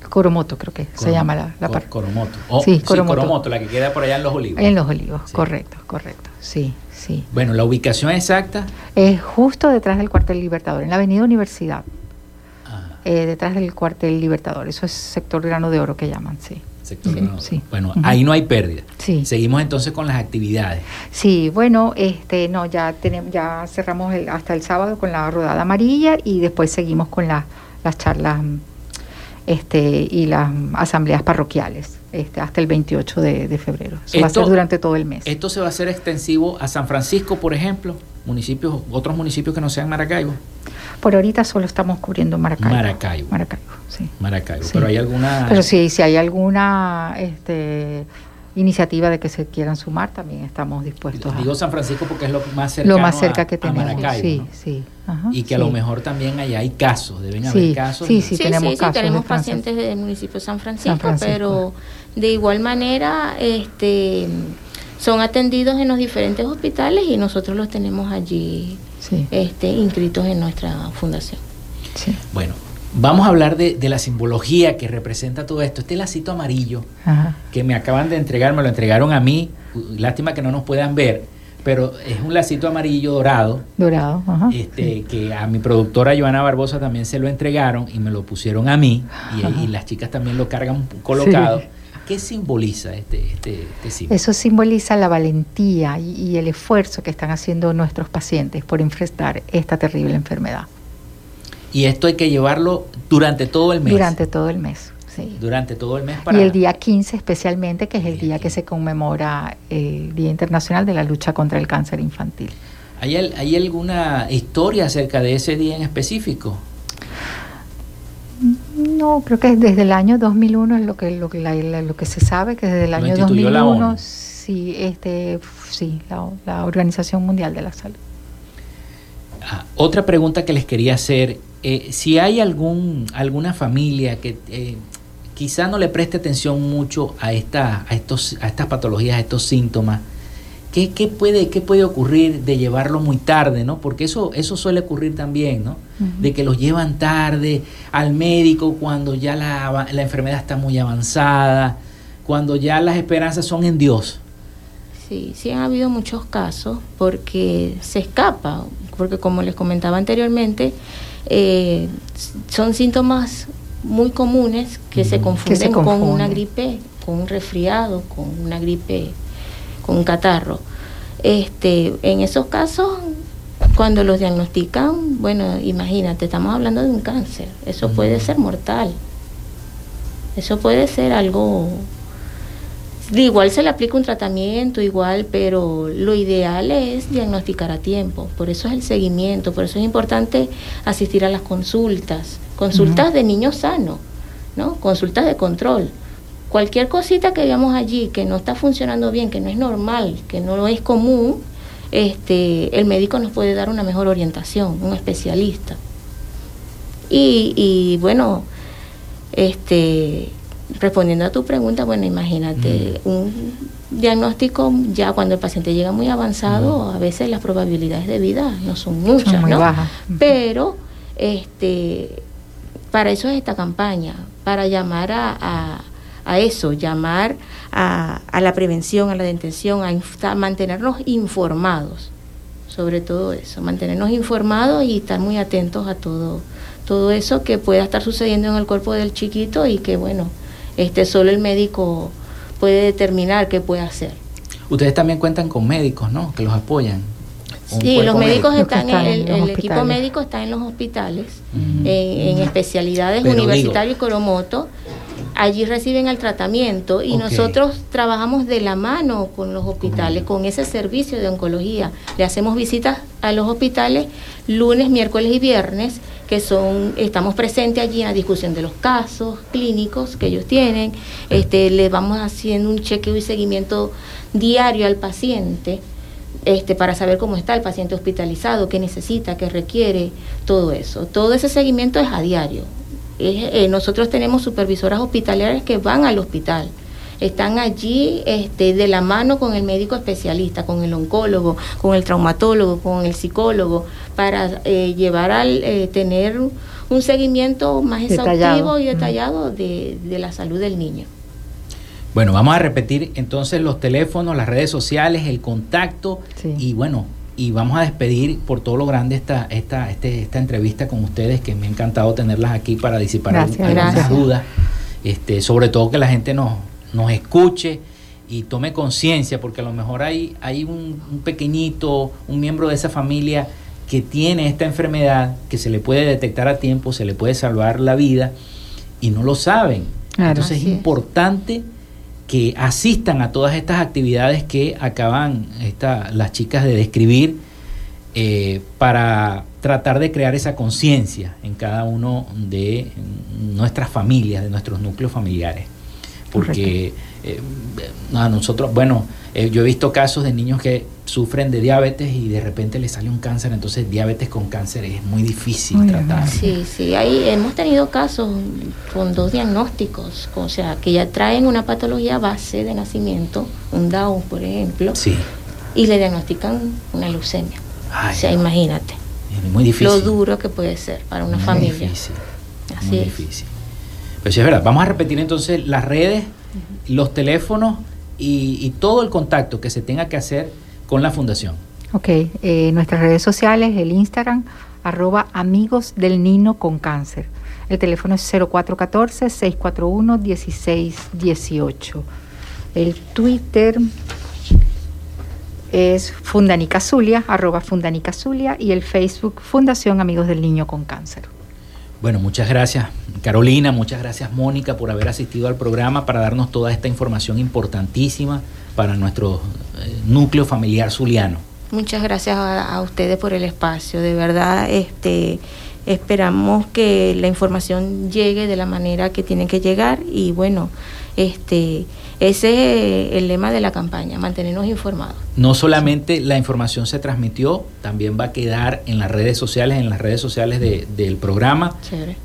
Coromoto, creo que se llama la, la parte. Coromoto. Oh, sí, Coromoto. la que queda por allá en Los Olivos. En Los Olivos, correcto, correcto. Sí, sí. Bueno, la ubicación exacta. Es justo detrás del cuartel Libertador, en la avenida Universidad. Ah. Eh, detrás del cuartel Libertador. Eso es sector grano de oro que llaman, sí. Sector sí. Bueno, ahí no hay pérdida. Sí. Seguimos entonces con las actividades. Sí, bueno, este, no, ya tenemos, ya cerramos hasta el sábado con la rodada amarilla y después seguimos con las charlas este, y las asambleas parroquiales este, hasta el 28 de, febrero. Eso va a ser durante todo el mes. ¿Esto se va a hacer extensivo a San Francisco, por ejemplo? municipios otros municipios que no sean Maracaibo? Por ahorita solo estamos cubriendo Maracaibo. Maracaibo. Maracaibo, sí. Maracaibo. Pero hay alguna... Pero sí, si hay alguna... Este, iniciativa de que se quieran sumar, también estamos dispuestos. Digo San Francisco porque es lo más cercano lo más cerca que tenemos. Maracaibo, sí, sí. y que a lo mejor también allá hay casos, deben haber casos. Sí, sí, tenemos casos. tenemos pacientes del municipio de San Francisco, pero de igual manera este son atendidos en los diferentes hospitales y nosotros los tenemos allí este, inscritos en nuestra fundación. Bueno, Vamos a hablar de, la simbología que representa todo esto. Este lacito amarillo que me acaban de entregar, me lo entregaron a mí. Lástima que no nos puedan ver, pero es un lacito amarillo dorado. Dorado, ajá. Este, Que a mi productora Joana Barbosa también se lo entregaron y me lo pusieron a mí. Y, las chicas también lo cargan colocado. ¿Qué simboliza este, este, este, símbolo? Eso simboliza la valentía y el esfuerzo que están haciendo nuestros pacientes por enfrentar esta terrible enfermedad. Y esto hay que llevarlo durante todo el mes. Durante todo el mes, sí. Durante todo el mes para... Y el día 15 especialmente, que es el día que se conmemora el Día Internacional de la Lucha contra el Cáncer Infantil. ¿Hay, ¿Hay alguna historia acerca de ese día en específico? No, creo que desde el año 2001 es lo que lo que, lo que se sabe, que desde el año 2001 sí, este, sí, la, Organización Mundial de la Salud. Ah, otra pregunta que les quería hacer eh, si hay algún, alguna familia que eh, quizá no le preste atención mucho a, esta, a, estos, a estas patologías, a estos síntomas, ¿qué, puede, ¿qué puede ocurrir de llevarlo muy tarde? ¿no? Porque eso, eso suele ocurrir también, ¿no? De que los llevan tarde al médico cuando ya la, la enfermedad está muy avanzada, cuando ya las esperanzas son en Dios. Sí, sí han habido muchos casos porque se escapa, porque como les comentaba anteriormente, eh, son síntomas muy comunes que se confunden con una gripe, con un resfriado, con una gripe, con un catarro. Este, en esos casos, cuando los diagnostican, bueno, imagínate, estamos hablando de un cáncer, eso puede ser mortal, eso puede ser algo Igual se le aplica un tratamiento, igual, pero lo ideal es diagnosticar a tiempo. Por eso es el seguimiento, por eso es importante asistir a las consultas, consultas de niños sanos, ¿no? Consultas de control. Cualquier cosita que veamos allí que no está funcionando bien, que no es normal, que no es común, este, el médico nos puede dar una mejor orientación, un especialista. Y, y bueno, este respondiendo a tu pregunta, bueno, imagínate, mm. un diagnóstico ya cuando el paciente llega muy avanzado, mm. a veces las probabilidades de vida no son muchas, muy ¿no? Bajas. Pero este para eso es esta campaña, para llamar a, a, eso, llamar a, a, la prevención, a la detención, a, mantenernos informados sobre todo eso, mantenernos informados y estar muy atentos a todo, todo eso que pueda estar sucediendo en el cuerpo del chiquito y que bueno, este, solo el médico puede determinar qué puede hacer. Ustedes también cuentan con médicos, ¿no? Que los apoyan. Sí, los médicos están, en el, equipo médico está en los hospitales, en, especialidades universitarias y Coromoto. Allí reciben el tratamiento y nosotros trabajamos de la mano con los hospitales, con ese servicio de oncología. Le hacemos visitas a los hospitales lunes, miércoles y viernes que son, estamos presentes allí en la discusión de los casos clínicos que ellos tienen, este, le vamos haciendo un chequeo y seguimiento diario al paciente, este, para saber cómo está el paciente hospitalizado, qué necesita, qué requiere, todo eso. Todo ese seguimiento es a diario. Eh, nosotros tenemos supervisoras hospitalarias que van al hospital. Están allí este, de la mano con el médico especialista, con el oncólogo, con el traumatólogo, con el psicólogo, para eh, llevar al eh, tener un seguimiento más exhaustivo y detallado de, la salud del niño. Bueno, vamos a repetir entonces los teléfonos, las redes sociales, el contacto y bueno, y vamos a despedir por todo lo grande esta, esta, este, esta entrevista con ustedes, que me ha encantado tenerlas aquí para disipar algunas dudas, este, sobre todo que la gente nos, nos escuche y tome conciencia, porque a lo mejor hay, hay un, pequeñito, un miembro de esa familia que tiene esta enfermedad, que se le puede detectar a tiempo, se le puede salvar la vida y no lo saben. Entonces es. importante que asistan a todas estas actividades que acaban las chicas de describir eh, para tratar de crear esa conciencia en cada uno de nuestras familias, de nuestros núcleos familiares. Porque eh, a nosotros, bueno, eh, yo he visto casos de niños que sufren de diabetes y de repente les sale un cáncer, entonces diabetes con cáncer es muy difícil tratar. Sí, sí, ahí hemos tenido casos con dos diagnósticos, o sea, que ya traen una patología base de nacimiento, un Down, por ejemplo, sí. y le diagnostican una leucemia. o sea, imagínate. Es muy difícil. Lo duro que puede ser para una familia. Difícil. Así muy difícil. Pues es verdad, vamos a repetir entonces las redes, los teléfonos y, todo el contacto que se tenga que hacer con la fundación. Ok, eh, nuestras redes sociales, el Instagram, arroba amigos del Nino con cáncer. El teléfono es 0414-641-1618. El Twitter es Fundanica arroba Fundanica y el Facebook Fundación Amigos del Niño con Cáncer. Bueno, muchas gracias Carolina, muchas gracias Mónica por haber asistido al programa para darnos toda esta información importantísima para nuestro eh, núcleo familiar zuliano. Muchas gracias a, ustedes por el espacio, de verdad este esperamos que la información llegue de la manera que tiene que llegar y bueno, este ese es el lema de la campaña, mantenernos informados. No solamente la información se transmitió, también va a quedar en las redes sociales, en las redes sociales del programa.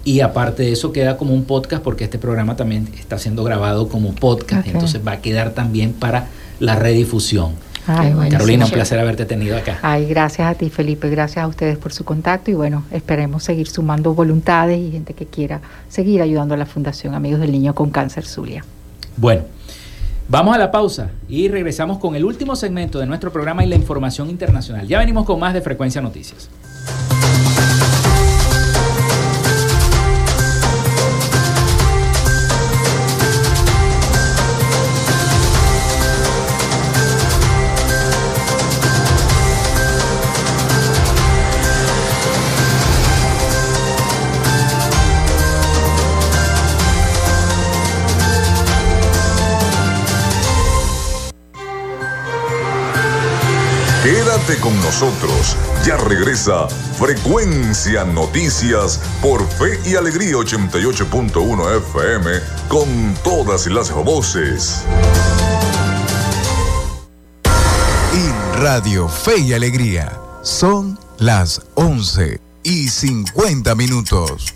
Y aparte de eso queda como un podcast porque este programa también está siendo grabado como podcast, entonces va a quedar también para la redifusión. Carolina, un placer haberte tenido acá. Ay, gracias a ti, Felipe, gracias a ustedes por su contacto y bueno, esperemos seguir sumando voluntades y gente que quiera seguir ayudando a la Fundación Amigos del Niño con Cáncer Zulia. Bueno, Vamos a la pausa y regresamos con el último segmento de nuestro programa y la información internacional. Ya venimos con más de Frecuencia Noticias. Quédate con nosotros. Ya regresa Frecuencia Noticias por Fe y Alegría 88.1 FM con todas las voces. En Radio Fe y Alegría son las 11 y 50 minutos.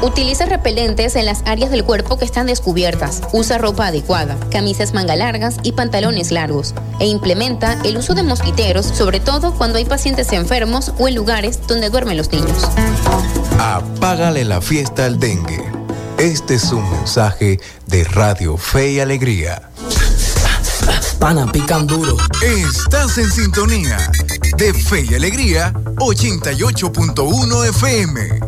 Utiliza repelentes en las áreas del cuerpo que están descubiertas. Usa ropa adecuada, camisas manga largas y pantalones largos. E implementa el uso de mosquiteros, sobre todo cuando hay pacientes enfermos o en lugares donde duermen los niños. Apágale la fiesta al dengue. Este es un mensaje de Radio Fe y Alegría. Pana, pican duro. Estás en sintonía de Fe y Alegría 88.1 FM.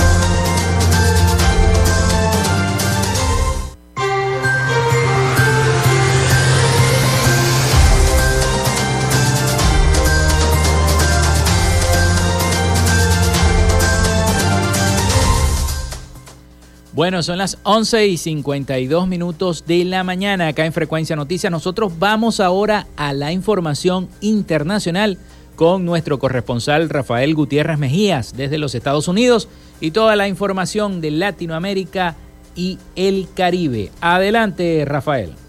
Bueno, son las 11 y 52 minutos de la mañana acá en Frecuencia Noticias. Nosotros vamos ahora a la información internacional con nuestro corresponsal Rafael Gutiérrez Mejías desde los Estados Unidos y toda la información de Latinoamérica y el Caribe. Adelante, Rafael.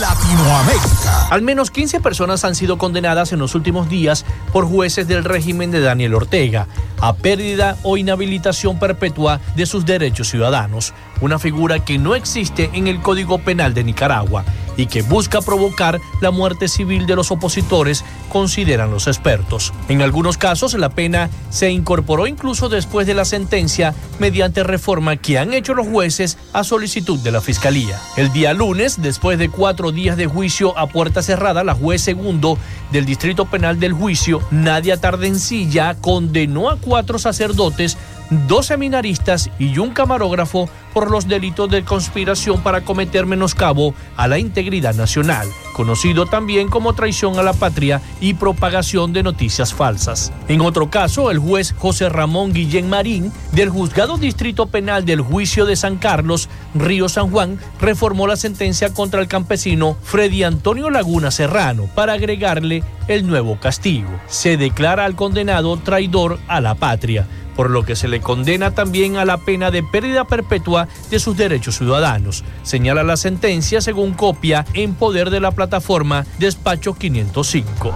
Latinoamérica. Al menos 15 personas han sido condenadas en los últimos días por jueces del régimen de Daniel Ortega a pérdida o inhabilitación perpetua de sus derechos ciudadanos, una figura que no existe en el Código Penal de Nicaragua y que busca provocar la muerte civil de los opositores, consideran los expertos. En algunos casos la pena se incorporó incluso después de la sentencia mediante reforma que han hecho los jueces a solicitud de la Fiscalía. El día lunes, después de cuatro días de juicio a puerta cerrada, la juez segundo del Distrito Penal del Juicio, Nadia Tardencilla, condenó a cuatro sacerdotes dos seminaristas y un camarógrafo por los delitos de conspiración para cometer menoscabo a la integridad nacional, conocido también como traición a la patria y propagación de noticias falsas. En otro caso, el juez José Ramón Guillén Marín, del Juzgado Distrito Penal del Juicio de San Carlos, Río San Juan, reformó la sentencia contra el campesino Freddy Antonio Laguna Serrano para agregarle el nuevo castigo. Se declara al condenado traidor a la patria por lo que se le condena también a la pena de pérdida perpetua de sus derechos ciudadanos. Señala la sentencia según copia en poder de la plataforma Despacho 505.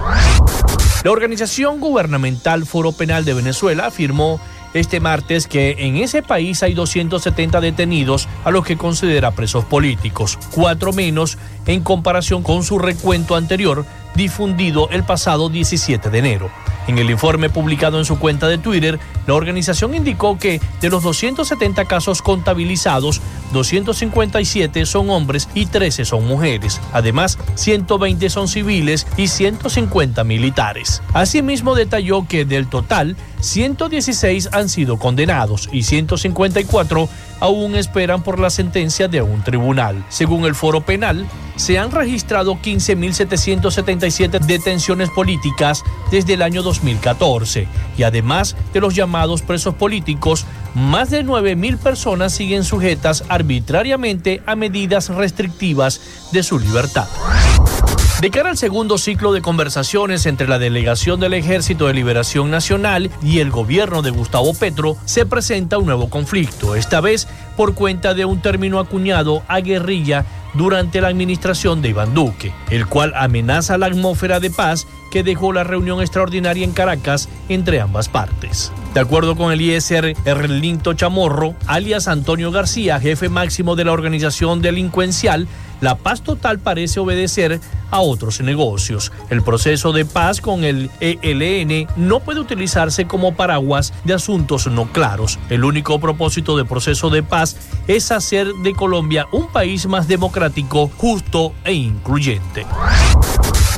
La organización gubernamental Foro Penal de Venezuela afirmó este martes que en ese país hay 270 detenidos a los que considera presos políticos, cuatro menos en comparación con su recuento anterior difundido el pasado 17 de enero. En el informe publicado en su cuenta de Twitter, la organización indicó que de los 270 casos contabilizados, 257 son hombres y 13 son mujeres. Además, 120 son civiles y 150 militares. Asimismo, detalló que del total, 116 han sido condenados y 154 aún esperan por la sentencia de un tribunal. Según el foro penal, se han registrado 15.777 detenciones políticas desde el año 2014 y además de los llamados presos políticos, más de 9.000 personas siguen sujetas arbitrariamente a medidas restrictivas de su libertad. De cara al segundo ciclo de conversaciones entre la delegación del Ejército de Liberación Nacional y el gobierno de Gustavo Petro, se presenta un nuevo conflicto, esta vez por cuenta de un término acuñado a guerrilla durante la administración de Iván Duque, el cual amenaza la atmósfera de paz que dejó la reunión extraordinaria en Caracas entre ambas partes. De acuerdo con el ISR Erlinto Chamorro, alias Antonio García, jefe máximo de la organización delincuencial, la paz total parece obedecer a otros negocios. El proceso de paz con el ELN no puede utilizarse como paraguas de asuntos no claros. El único propósito del proceso de paz es hacer de Colombia un país más democrático, justo e incluyente.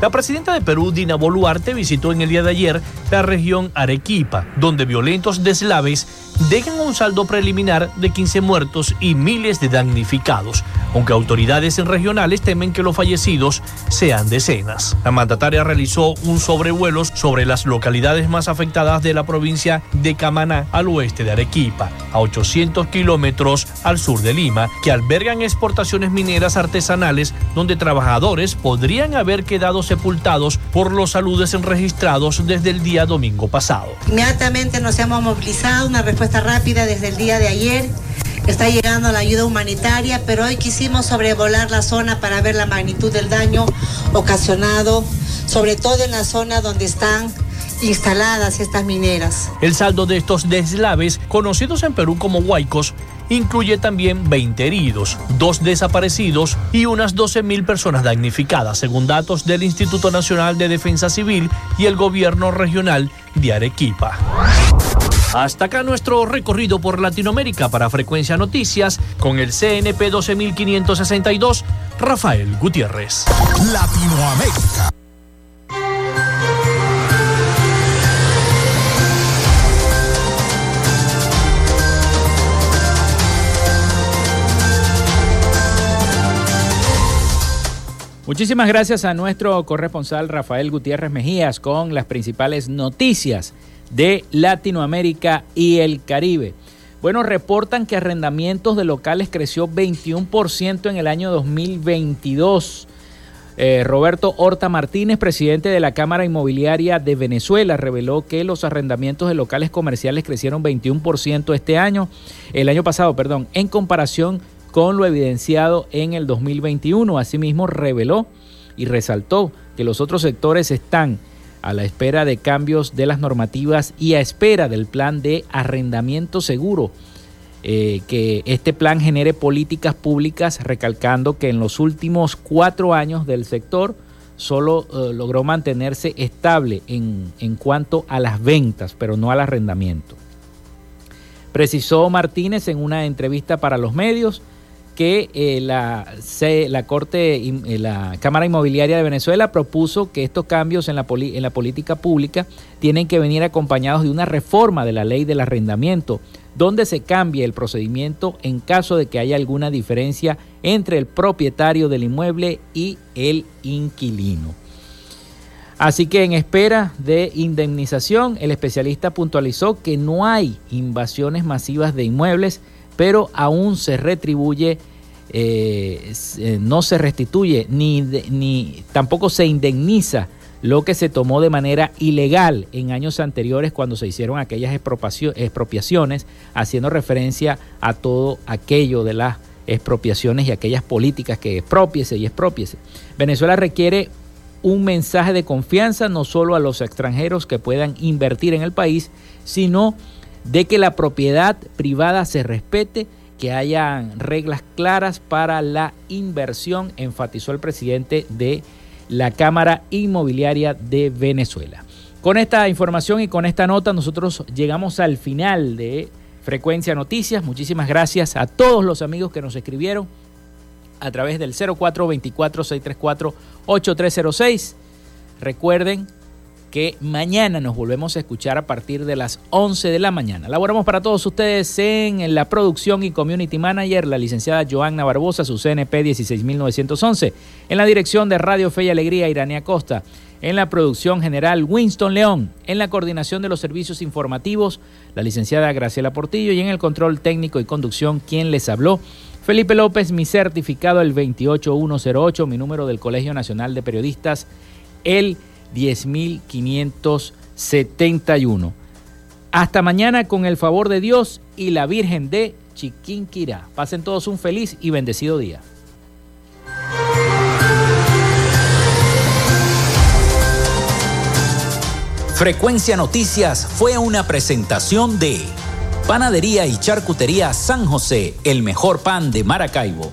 La presidenta de Perú, Dina Boluarte, visitó en el día de ayer la región Arequipa, donde violentos deslaves dejan un saldo preliminar de 15 muertos y miles de damnificados, aunque autoridades regionales temen que los fallecidos sean decenas. La mandataria realizó un sobrevuelo sobre las localidades más afectadas de la provincia de Camaná al oeste de Arequipa, a 800 kilómetros al sur de Lima, que albergan exportaciones mineras artesanales donde trabajadores podrían haber quedado sepultados por los saludes registrados desde el día domingo pasado. Inmediatamente nos hemos movilizado, una respuesta rápida desde el día de ayer. Está llegando la ayuda humanitaria, pero hoy quisimos sobrevolar la zona para ver la magnitud del daño ocasionado, sobre todo en la zona donde están instaladas estas mineras. El saldo de estos deslaves, conocidos en Perú como huaicos, incluye también 20 heridos, dos desaparecidos y unas 12.000 personas damnificadas, según datos del Instituto Nacional de Defensa Civil y el gobierno regional de Arequipa. Hasta acá nuestro recorrido por Latinoamérica para Frecuencia Noticias con el CNP 12562, Rafael Gutiérrez. Latinoamérica. Muchísimas gracias a nuestro corresponsal Rafael Gutiérrez Mejías con las principales noticias de Latinoamérica y el Caribe. Bueno, reportan que arrendamientos de locales creció 21% en el año 2022. Eh, Roberto Horta Martínez, presidente de la Cámara Inmobiliaria de Venezuela, reveló que los arrendamientos de locales comerciales crecieron 21% este año, el año pasado, perdón, en comparación con lo evidenciado en el 2021. Asimismo, reveló y resaltó que los otros sectores están a la espera de cambios de las normativas y a espera del plan de arrendamiento seguro. Eh, que este plan genere políticas públicas, recalcando que en los últimos cuatro años del sector solo eh, logró mantenerse estable en, en cuanto a las ventas, pero no al arrendamiento. Precisó Martínez en una entrevista para los medios que eh, la, Corte, eh, la Cámara Inmobiliaria de Venezuela propuso que estos cambios en la, en la política pública tienen que venir acompañados de una reforma de la ley del arrendamiento, donde se cambie el procedimiento en caso de que haya alguna diferencia entre el propietario del inmueble y el inquilino. Así que en espera de indemnización, el especialista puntualizó que no hay invasiones masivas de inmuebles, pero aún se retribuye, eh, eh, no se restituye, ni, ni tampoco se indemniza lo que se tomó de manera ilegal en años anteriores cuando se hicieron aquellas expropiaciones, haciendo referencia a todo aquello de las expropiaciones y aquellas políticas que expropiese y expropiese. Venezuela requiere un mensaje de confianza no solo a los extranjeros que puedan invertir en el país, sino de que la propiedad privada se respete, que haya reglas claras para la inversión, enfatizó el presidente de la Cámara Inmobiliaria de Venezuela. Con esta información y con esta nota nosotros llegamos al final de Frecuencia Noticias. Muchísimas gracias a todos los amigos que nos escribieron a través del 0424-634-8306. Recuerden que mañana nos volvemos a escuchar a partir de las 11 de la mañana. Laboramos para todos ustedes en la producción y community manager, la licenciada Joanna Barbosa, su CNP 16911. En la dirección de Radio Fe y Alegría, Irania Costa. En la producción general, Winston León. En la coordinación de los servicios informativos, la licenciada Graciela Portillo. Y en el control técnico y conducción, quien les habló, Felipe López, mi certificado el 28108, mi número del Colegio Nacional de Periodistas, el 10571. Hasta mañana con el favor de Dios y la Virgen de Chiquinquirá. Pasen todos un feliz y bendecido día. Frecuencia Noticias fue una presentación de Panadería y Charcutería San José, el mejor pan de Maracaibo